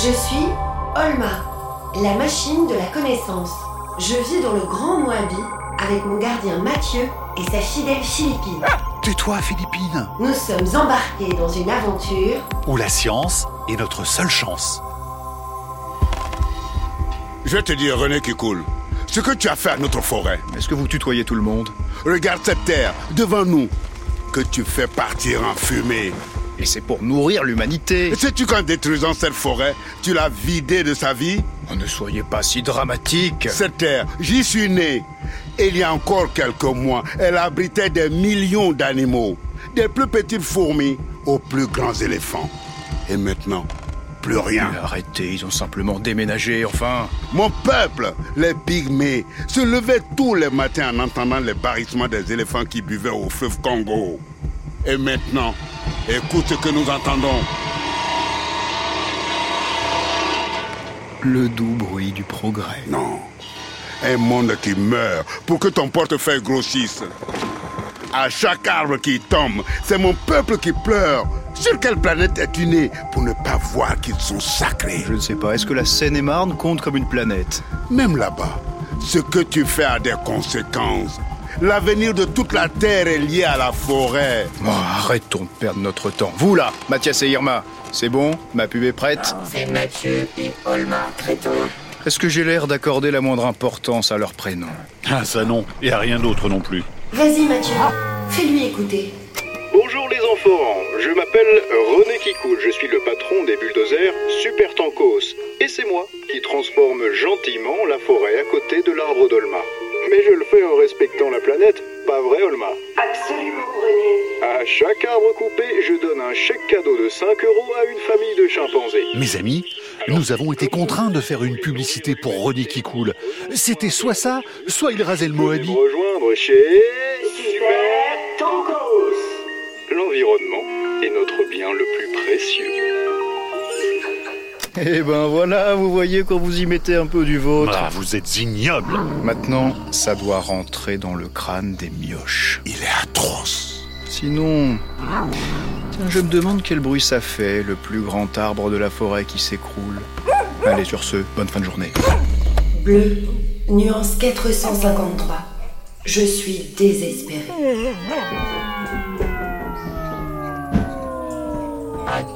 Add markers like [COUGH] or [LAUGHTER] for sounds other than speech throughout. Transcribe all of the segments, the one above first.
Je suis Olma, la machine de la connaissance. Je vis dans le Grand Moabi avec mon gardien Mathieu et sa fidèle Philippine. Tais-toi, Philippine Nous sommes embarqués dans une aventure Où la science est notre seule chance. Je vais te dire, René qui coule, ce que tu as fait à notre forêt. Est-ce que vous tutoyez tout le monde? Regarde cette terre devant nous que tu fais partir en fumée. Et c'est pour nourrir l'humanité. Et sais-tu qu'en détruisant cette forêt, tu l'as vidée de sa vie? Oh, ne soyez pas si dramatique. Cette terre, j'y suis né. Il y a encore quelques mois, elle abritait des millions d'animaux, des plus petites fourmis aux plus grands éléphants. Et maintenant, plus rien. Mais arrêtez, ils ont simplement déménagé, enfin. Mon peuple, les pygmées, se levait tous les matins en entendant les barrissements des éléphants qui buvaient au fleuve Congo. Et maintenant, écoute ce que nous entendons. Le doux bruit du progrès. Non. Un monde qui meurt pour que ton portefeuille grossisse. À chaque arbre qui tombe, c'est mon peuple qui pleure. Sur quelle planète es-tu né pour ne pas voir qu'ils sont sacrés? Je ne sais pas, est-ce que la Seine-et-Marne compte comme une planète? Même là-bas, ce que tu fais a des conséquences. L'avenir de toute la Terre est lié à la forêt. Oh, arrêtons de perdre notre temps. Vous là, Mathias et Irma, c'est bon Ma pub est prête C'est Mathieu et Olma Créton. Est-ce que j'ai l'air d'accorder la moindre importance à leur prénom Ah, ça non, et à rien d'autre non plus. Vas-y Mathieu, fais-lui écouter. Bonjour les enfants, je m'appelle René Kikoul, je suis le patron des bulldozers Super Tankos. Et c'est moi qui transforme gentiment la forêt à côté de l'arbre d'Olma. Mais je le fais en respectant la planète, pas vrai Olma Absolument René. À chaque arbre coupé, je donne un chèque cadeau de 5 euros à une famille de chimpanzés. Mes amis, nous avons été contraints de faire une publicité pour René qui coule. C'était soit ça, soit il rasait le Moabi. rejoindre chez Super l'environnement est notre bien le plus précieux. Eh ben voilà, vous voyez quand vous y mettez un peu du vôtre. Ah, vous êtes ignoble. Maintenant, ça doit rentrer dans le crâne des mioches. Il est atroce. Sinon, tiens, je me demande quel bruit ça fait, le plus grand arbre de la forêt qui s'écroule. Allez, sur ce, bonne fin de journée. Bleu, nuance 453. Je suis désespérée.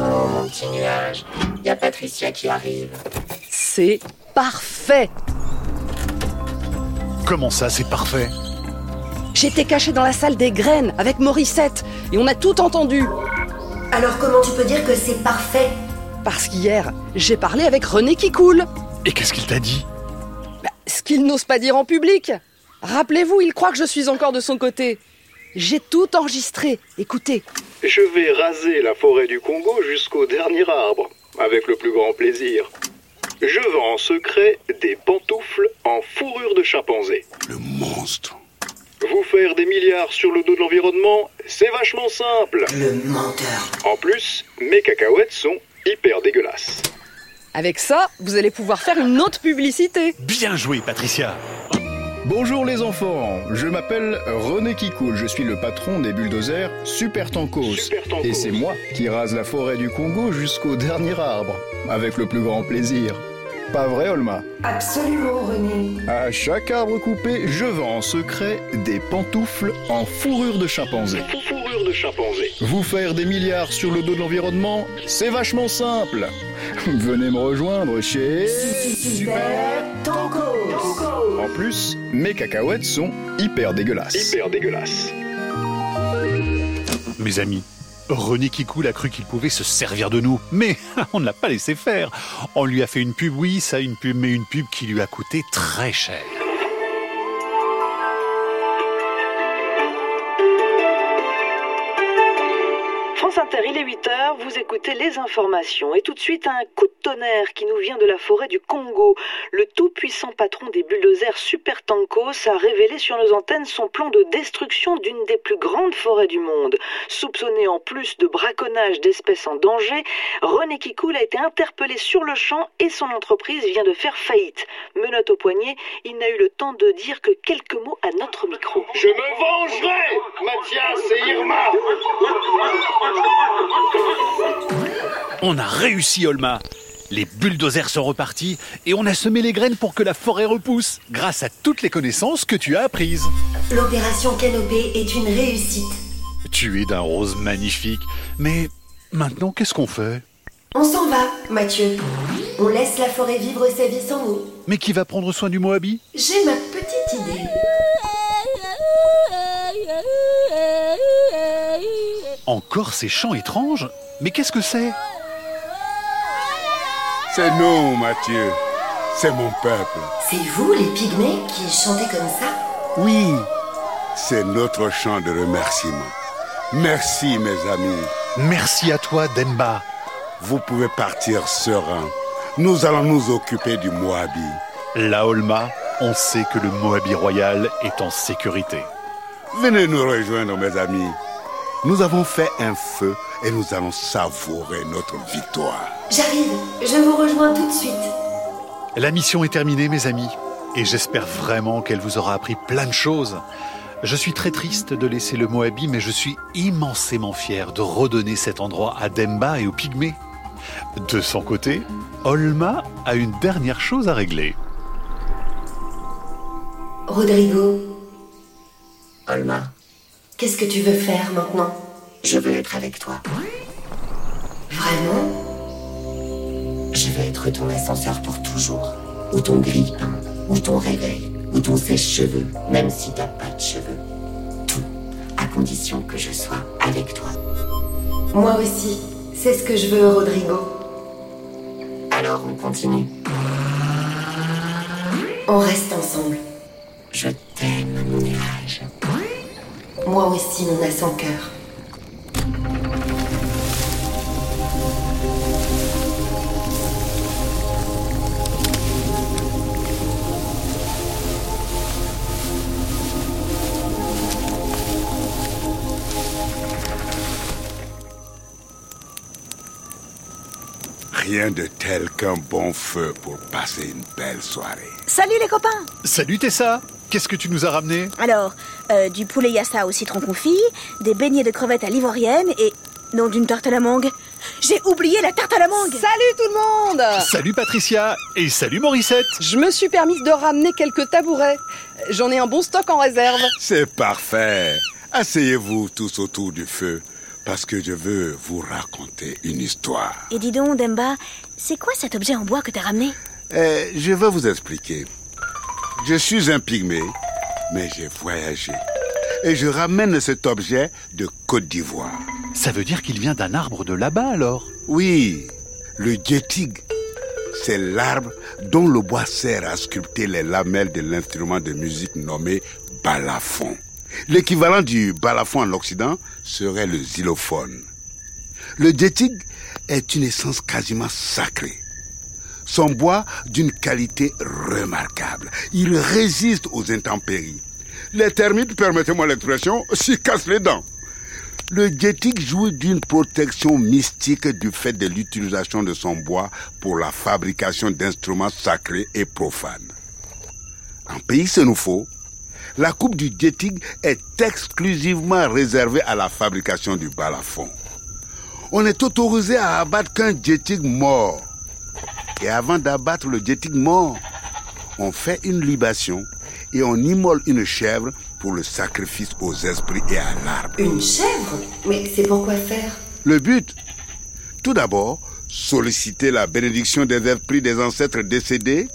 Mon petit nuage. Y a Patricia qui arrive. C'est parfait Comment ça, c'est parfait? J'étais caché dans la salle des graines avec Morissette et on a tout entendu. Alors comment tu peux dire que c'est parfait? Parce qu'hier, j'ai parlé avec René qui coule. Et qu'est-ce qu'il t'a dit? Bah, ce qu'il n'ose pas dire en public. Rappelez-vous, il croit que je suis encore de son côté. J'ai tout enregistré. Écoutez. Je vais raser la forêt du Congo jusqu'au dernier arbre, avec le plus grand plaisir. Je vends en secret des pantoufles en fourrure de chimpanzé. Le monstre. Vous faire des milliards sur le dos de l'environnement, c'est vachement simple. Le menteur. En plus, mes cacahuètes sont hyper dégueulasses. Avec ça, vous allez pouvoir faire une autre publicité. Bien joué, Patricia. Bonjour les enfants, je m'appelle René Kikoul, je suis le patron des bulldozers Super Tankos. Super Tankos. Et c'est moi qui rase la forêt du Congo jusqu'au dernier arbre, avec le plus grand plaisir. Pas vrai Olma? Absolument René. À chaque arbre coupé, je vends en secret des pantoufles en fourrure de chimpanzé. Fourrure de chimpanzé. Vous faire des milliards sur le dos de l'environnement, c'est vachement simple. Venez me rejoindre chez... Super Tankos. En plus, mes cacahuètes sont hyper dégueulasses. Hyper dégueulasses. Mes amis, René qui coule a cru qu'il pouvait se servir de nous, mais [LAUGHS] on ne l'a pas laissé faire. On lui a fait une pub, oui, ça, une pub, mais une pub qui lui a coûté très cher. France Inter, il est 8h, vous écoutez les informations. Et tout de suite, un coup de tonnerre qui nous vient de la forêt du Congo. Le tout-puissant patron des bulldozers Super Tankos a révélé sur nos antennes son plan de destruction d'une des plus grandes forêts du monde. Soupçonné en plus de braconnage d'espèces en danger, René Kikoul a été interpellé sur le champ et son entreprise vient de faire faillite. Menotte au poignet, il n'a eu le temps de dire que quelques mots à notre micro. Je me vengerai, Mathias et Irma. On a réussi, Olma. Les bulldozers sont repartis et on a semé les graines pour que la forêt repousse, grâce à toutes les connaissances que tu as apprises. L'opération Canopée est une réussite. Tu es d'un rose magnifique, mais maintenant qu'est-ce qu'on fait? On s'en va, Mathieu. On laisse la forêt vivre sa vie sans nous. Mais qui va prendre soin du Moabi J'ai ma petite idée. Encore ces chants étranges Mais qu'est-ce que c'est C'est nous, Mathieu. C'est mon peuple. C'est vous, les pygmées, qui chantez comme ça Oui, c'est notre chant de remerciement. Merci, mes amis. Merci à toi, Demba. Vous pouvez partir serein. Nous allons nous occuper du Moabi. La Olma, on sait que le Moabi royal est en sécurité. Venez nous rejoindre, mes amis. Nous avons fait un feu et nous allons savourer notre victoire. J'arrive, je vous rejoins tout de suite. La mission est terminée, mes amis, et j'espère vraiment qu'elle vous aura appris plein de choses. Je suis très triste de laisser le Moabi, mais je suis immensément fier de redonner cet endroit à Demba et aux Pygmées. De son côté, Olma a une dernière chose à régler. Rodrigo, Olma, qu'est-ce que tu veux faire maintenant? Je veux être avec toi. Vraiment? Je veux être ton ascenseur pour toujours. Ou ton grille-pain, ou ton réveil, ou ton sèche-cheveux, même si t'as pas de cheveux. Tout, à condition que je sois avec toi. Moi aussi, c'est ce que je veux, Rodrigo. Alors on continue. On reste ensemble. Je t'aime, mon nuage. Moi aussi, mon as sans cœur. Rien de tel qu'un bon feu pour passer une belle soirée. Salut les copains Salut Tessa Qu'est-ce que tu nous as ramené Alors, euh, du poulet yassa au citron confit, des beignets de crevettes à l'ivoirienne et... Non, d'une tarte à la mangue. J'ai oublié la tarte à la mangue Salut tout le monde Salut Patricia Et salut Morissette Je me suis permise de ramener quelques tabourets. J'en ai un bon stock en réserve. C'est parfait. Asseyez-vous tous autour du feu, parce que je veux vous raconter une histoire. Et dis donc, Demba, c'est quoi cet objet en bois que t'as ramené? Euh, je vais vous expliquer. Je suis un pygmée, mais j'ai voyagé. Et je ramène cet objet de Côte d'Ivoire. Ça veut dire qu'il vient d'un arbre de là-bas alors? Oui, le djetig. C'est l'arbre dont le bois sert à sculpter les lamelles de l'instrument de musique nommé balafon. L'équivalent du balafon en Occident serait le xylophone. Le djetig est une essence quasiment sacrée. Son bois d'une qualité remarquable. Il résiste aux intempéries. Les termites, permettez-moi l'expression, s'y cassent les dents. Le djetig jouit d'une protection mystique du fait de l'utilisation de son bois pour la fabrication d'instruments sacrés et profanes. En pays sénoufo, la coupe du djetig est exclusivement réservée à la fabrication du balafon. On est autorisé à abattre qu'un djetig mort. Et avant d'abattre le djetig mort, on fait une libation et on immole une chèvre pour le sacrifice aux esprits et à l'arbre. Une chèvre? Mais c'est pour quoi faire? Le but? Tout d'abord, solliciter la bénédiction des esprits des ancêtres décédés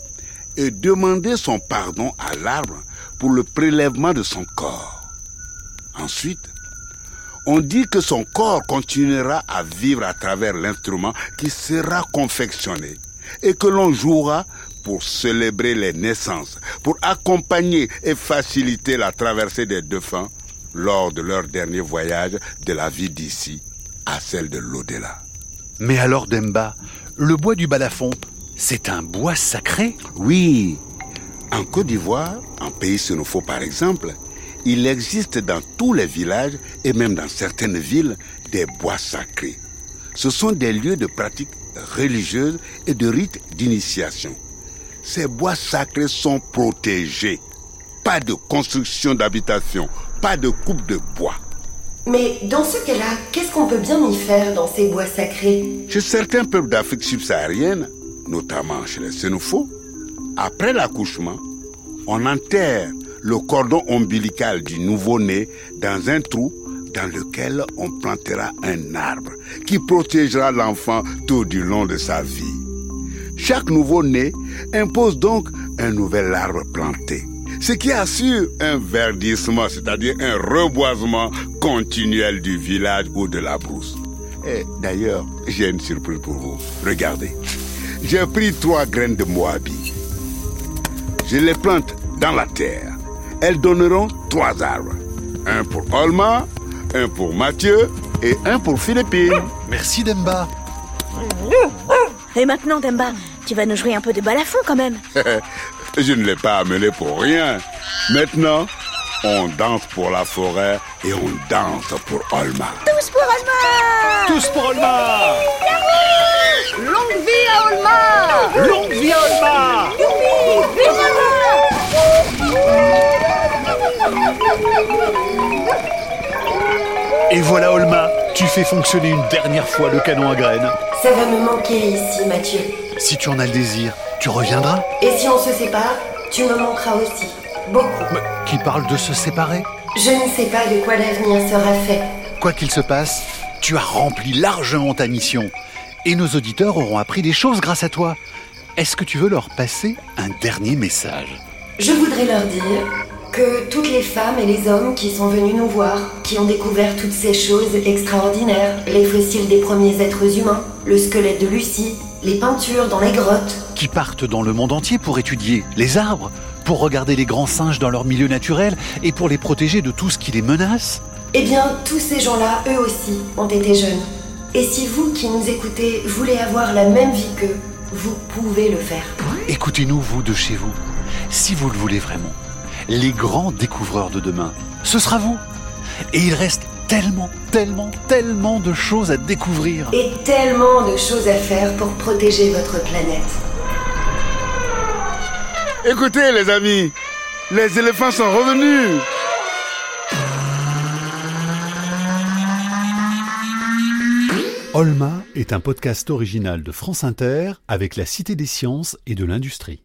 et demander son pardon à l'arbre pour le prélèvement de son corps. Ensuite, on dit que son corps continuera à vivre à travers l'instrument qui sera confectionné et que l'on jouera pour célébrer les naissances, pour accompagner et faciliter la traversée des défunts lors de leur dernier voyage de la vie d'ici à celle de l'au-delà. Mais alors Demba, le bois du balafon, c'est un bois sacré? Oui, en Côte d'Ivoire, en pays sénopho par exemple, il existe dans tous les villages et même dans certaines villes des bois sacrés. Ce sont des lieux de pratique religieuse et de rites d'initiation. Ces bois sacrés sont protégés. Pas de construction d'habitation, pas de coupe de bois. Mais dans ce cas-là, qu'est-ce qu'on peut bien y faire dans ces bois sacrés? Chez certains peuples d'Afrique subsaharienne, notamment chez les xénophos, après l'accouchement, on enterre le cordon ombilical du nouveau-né dans un trou dans lequel on plantera un arbre qui protégera l'enfant tout du long de sa vie. Chaque nouveau-né impose donc un nouvel arbre planté, ce qui assure un verdissement, c'est-à-dire un reboisement continuel du village ou de la brousse. Et d'ailleurs, j'ai une surprise pour vous. Regardez, j'ai pris trois graines de Moabi. Je les plante dans la terre. Elles donneront trois arbres. Un pour Olma, un pour Mathieu et un pour Philippine. Merci Demba. Et maintenant, Demba, tu vas nous jouer un peu de balafon quand même. [LAUGHS] Je ne l'ai pas amené pour rien. Maintenant, on danse pour la forêt et on danse pour Olma. Tous pour Olma Tous pour Olma Et voilà Olma, tu fais fonctionner une dernière fois le canon à graines. Ça va me manquer ici, Mathieu. Si tu en as le désir, tu reviendras. Et si on se sépare, tu me manqueras aussi. Beaucoup. Mais qui parle de se séparer? Je ne sais pas de quoi l'avenir sera fait. Quoi qu'il se passe, tu as rempli largement ta mission. Et nos auditeurs auront appris des choses grâce à toi. Est-ce que tu veux leur passer un dernier message? Je voudrais leur dire que toutes les femmes et les hommes qui sont venus nous voir, qui ont découvert toutes ces choses extraordinaires, les fossiles des premiers êtres humains, le squelette de Lucie, les peintures dans les grottes, Qui partent dans le monde entier pour étudier les arbres, pour regarder les grands singes dans leur milieu naturel et pour les protéger de tout ce qui les menace eh bien, tous ces gens-là, eux aussi, ont été jeunes. Et si vous qui nous écoutez voulez avoir la même vie qu'eux, vous pouvez le faire. Écoutez-nous, vous de chez vous. Si vous le voulez vraiment, les grands découvreurs de demain, ce sera vous. Et il reste tellement, tellement, tellement de choses à découvrir. Et tellement de choses à faire pour protéger votre planète. Écoutez les amis, les éléphants sont revenus. Olma est un podcast original de France Inter avec la Cité des sciences et de l'industrie.